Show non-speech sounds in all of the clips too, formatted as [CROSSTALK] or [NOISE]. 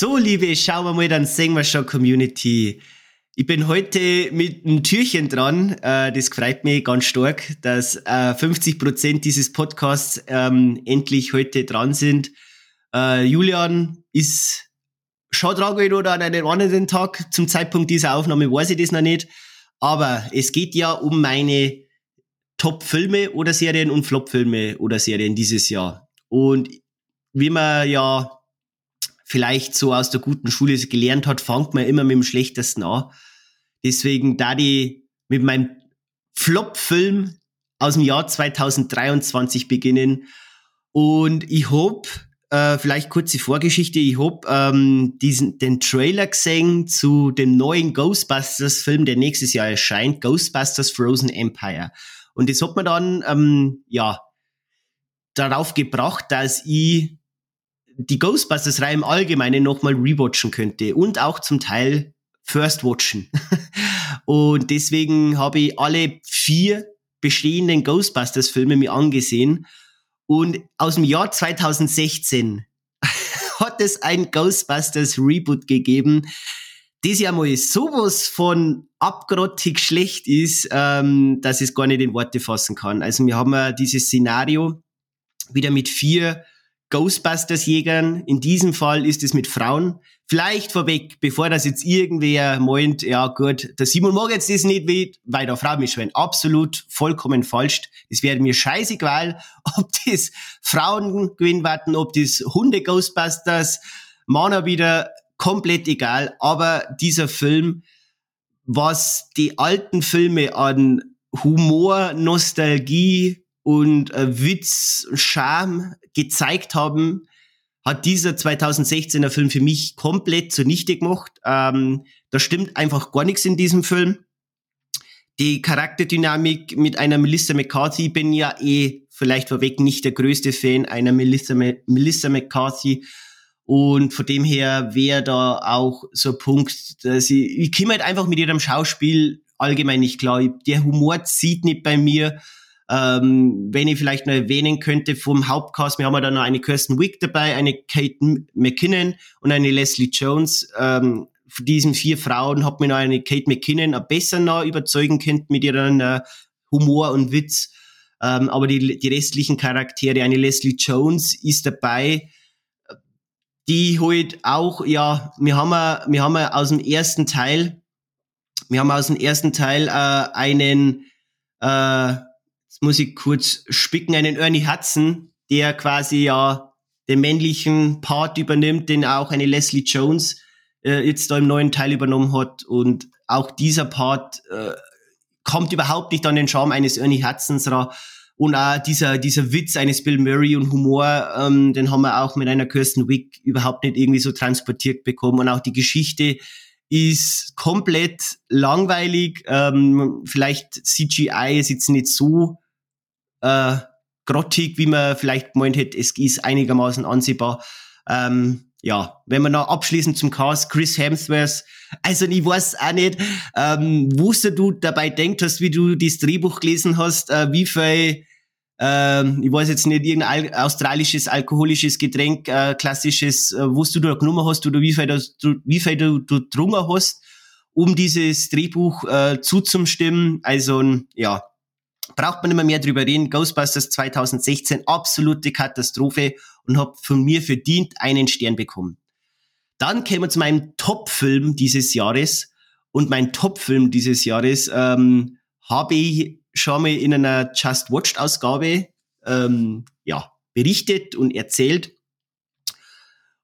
So, liebe Schauen wir mal, dann sehen wir schon Community. Ich bin heute mit einem Türchen dran. Äh, das freut mich ganz stark, dass äh, 50 Prozent dieses Podcasts ähm, endlich heute dran sind. Äh, Julian ist schon dran oder an einem anderen Tag. Zum Zeitpunkt dieser Aufnahme weiß ich das noch nicht. Aber es geht ja um meine Top-Filme oder Serien und Flop-Filme oder Serien dieses Jahr. Und wie man ja vielleicht so aus der guten Schule gelernt hat, fängt man immer mit dem Schlechtesten an. Deswegen da die mit meinem Flop-Film aus dem Jahr 2023 beginnen. Und ich hab, äh, vielleicht kurze Vorgeschichte, ich hab ähm, diesen, den Trailer gesehen zu dem neuen Ghostbusters-Film, der nächstes Jahr erscheint, Ghostbusters Frozen Empire. Und das hat mir dann, ähm, ja, darauf gebracht, dass ich die Ghostbusters-Reihe im Allgemeinen nochmal rewatchen könnte und auch zum Teil first watchen. [LAUGHS] und deswegen habe ich alle vier bestehenden Ghostbusters-Filme mir angesehen. Und aus dem Jahr 2016 [LAUGHS] hat es ein Ghostbusters Reboot gegeben, das ja mal sowas von abgrottig schlecht ist, ähm, dass ich es gar nicht in Worte fassen kann. Also wir haben ja dieses Szenario wieder mit vier Ghostbusters-Jägern. In diesem Fall ist es mit Frauen. Vielleicht vorweg, bevor das jetzt irgendwer meint, ja gut, der Simon mag jetzt das nicht, weil der Frau mitschwellen. Absolut vollkommen falsch. Es wäre mir scheißegal, [LAUGHS] ob das Frauen gewinnen werden, ob das Hunde Ghostbusters, Mana wieder, komplett egal. Aber dieser Film, was die alten Filme an Humor, Nostalgie und äh, Witz, Charme gezeigt haben, hat dieser 2016er Film für mich komplett zunichte gemacht. Ähm, da stimmt einfach gar nichts in diesem Film. Die Charakterdynamik mit einer Melissa McCarthy, bin ja eh vielleicht vorweg nicht der größte Fan einer Melissa, Melissa McCarthy. Und von dem her wäre da auch so ein Punkt, dass ich, ich komme halt einfach mit ihrem Schauspiel allgemein nicht klar. Der Humor zieht nicht bei mir. Ähm, wenn ich vielleicht noch erwähnen könnte vom Hauptcast, wir haben ja dann noch eine Kirsten Wick dabei, eine Kate McKinnon und eine Leslie Jones. Ähm, von diesen vier Frauen hat mir noch eine Kate McKinnon besser noch überzeugen können mit ihrem äh, Humor und Witz. Ähm, aber die, die restlichen Charaktere, eine Leslie Jones ist dabei, die halt auch, ja, wir haben, wir haben aus dem ersten Teil, wir haben aus dem ersten Teil äh, einen äh, muss ich kurz spicken, einen Ernie Hudson, der quasi ja den männlichen Part übernimmt, den auch eine Leslie Jones äh, jetzt da im neuen Teil übernommen hat. Und auch dieser Part äh, kommt überhaupt nicht an den Charme eines Ernie Hudsons ran. Und auch dieser, dieser Witz eines Bill Murray und Humor, ähm, den haben wir auch mit einer Kirsten Wick überhaupt nicht irgendwie so transportiert bekommen. Und auch die Geschichte ist komplett langweilig. Ähm, vielleicht CGI ist jetzt nicht so äh, grottig, wie man vielleicht gemeint hätte. Es ist einigermaßen ansehbar. Ähm, ja, wenn man noch abschließend zum Cast, Chris Hemsworth, also ich weiß auch nicht, ähm, wo du dabei denkst hast, wie du das Drehbuch gelesen hast, äh, wie viel, äh, ich weiß jetzt nicht, irgendein australisches alkoholisches Getränk, äh, klassisches, äh, wo du da genommen hast oder wie viel, das, du, wie viel du, du drungen hast, um dieses Drehbuch äh, zuzustimmen. Also, ja, braucht man immer mehr drüber reden. Ghostbusters 2016, absolute Katastrophe und habe von mir verdient einen Stern bekommen. Dann kämen wir zu meinem Top-Film dieses Jahres. Und mein Top-Film dieses Jahres ähm, habe ich schon mal in einer Just Watched-Ausgabe ähm, ja, berichtet und erzählt.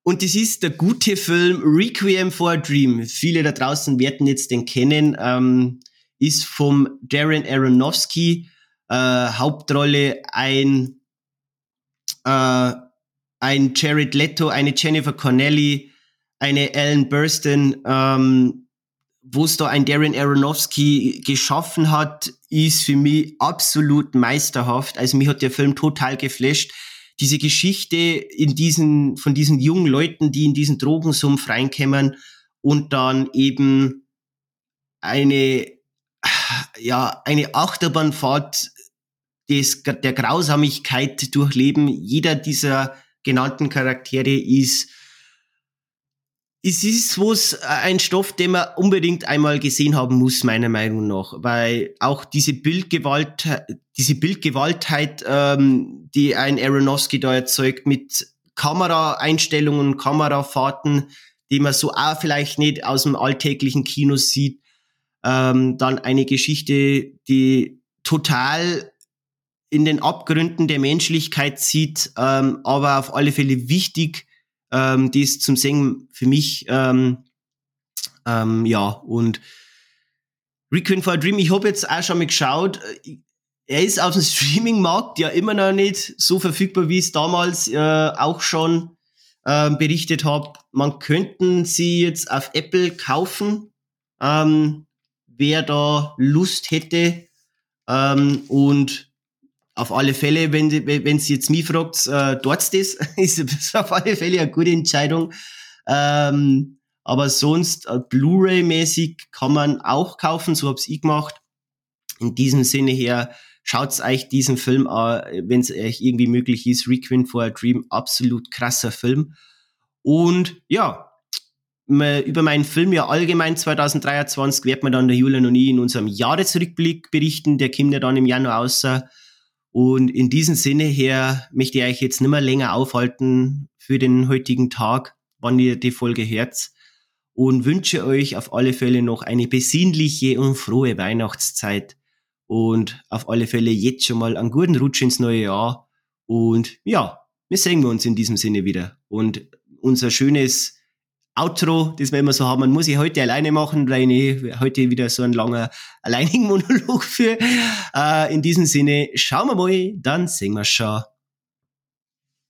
Und das ist der gute Film Requiem for a Dream. Viele da draußen werden jetzt den kennen. Ähm, ist vom Darren Aronofsky äh, Hauptrolle ein, äh, ein Jared Leto, eine Jennifer Connelly, eine Ellen Burstyn, ähm, wo es da ein Darren Aronofsky geschaffen hat, ist für mich absolut meisterhaft. Also mich hat der Film total geflasht. Diese Geschichte in diesen, von diesen jungen Leuten, die in diesen Drogensumpf reinkämmern und dann eben eine, ja, eine Achterbahnfahrt des, der Grausamigkeit durchleben. Jeder dieser genannten Charaktere ist es ist was, äh, ein Stoff, den man unbedingt einmal gesehen haben muss, meiner Meinung nach, weil auch diese Bildgewalt, diese Bildgewaltheit, ähm, die ein Aronofsky da erzeugt, mit Kameraeinstellungen, Kamerafahrten, die man so auch vielleicht nicht aus dem alltäglichen Kino sieht, ähm, dann eine Geschichte, die total in den Abgründen der Menschlichkeit sieht, ähm, aber auf alle Fälle wichtig ähm, die ist zum Singen für mich, ähm, ähm, ja, und Requiem for a Dream, ich habe jetzt auch schon mal geschaut, äh, er ist auf dem [LAUGHS] Streaming-Markt ja immer noch nicht so verfügbar, wie es damals äh, auch schon äh, berichtet habe. Man könnten sie jetzt auf Apple kaufen, ähm, wer da Lust hätte. Ähm, und auf alle Fälle, wenn wenn Sie jetzt mich fragt, äh, dort das, [LAUGHS] ist auf alle Fälle eine gute Entscheidung. Ähm, aber sonst äh, Blu-ray-mäßig kann man auch kaufen, so hab's ich gemacht. In diesem Sinne her, schaut euch diesen Film an, wenn es euch irgendwie möglich ist. Requiem for a Dream, absolut krasser Film. Und ja, über meinen Film ja allgemein 2023 wird man dann der Julian und ich in unserem Jahresrückblick berichten. Der kommt ja dann im Januar außer. Und in diesem Sinne her möchte ich euch jetzt nicht mehr länger aufhalten für den heutigen Tag, wann ihr die Folge hört. Und wünsche euch auf alle Fälle noch eine besinnliche und frohe Weihnachtszeit. Und auf alle Fälle jetzt schon mal einen guten Rutsch ins neue Jahr. Und ja, wir sehen wir uns in diesem Sinne wieder. Und unser schönes Outro, das wir immer so haben, muss ich heute alleine machen, weil ich heute wieder so ein langer alleinigen [LAUGHS] Monolog für. Äh, in diesem Sinne, schauen wir mal, dann sehen wir schon.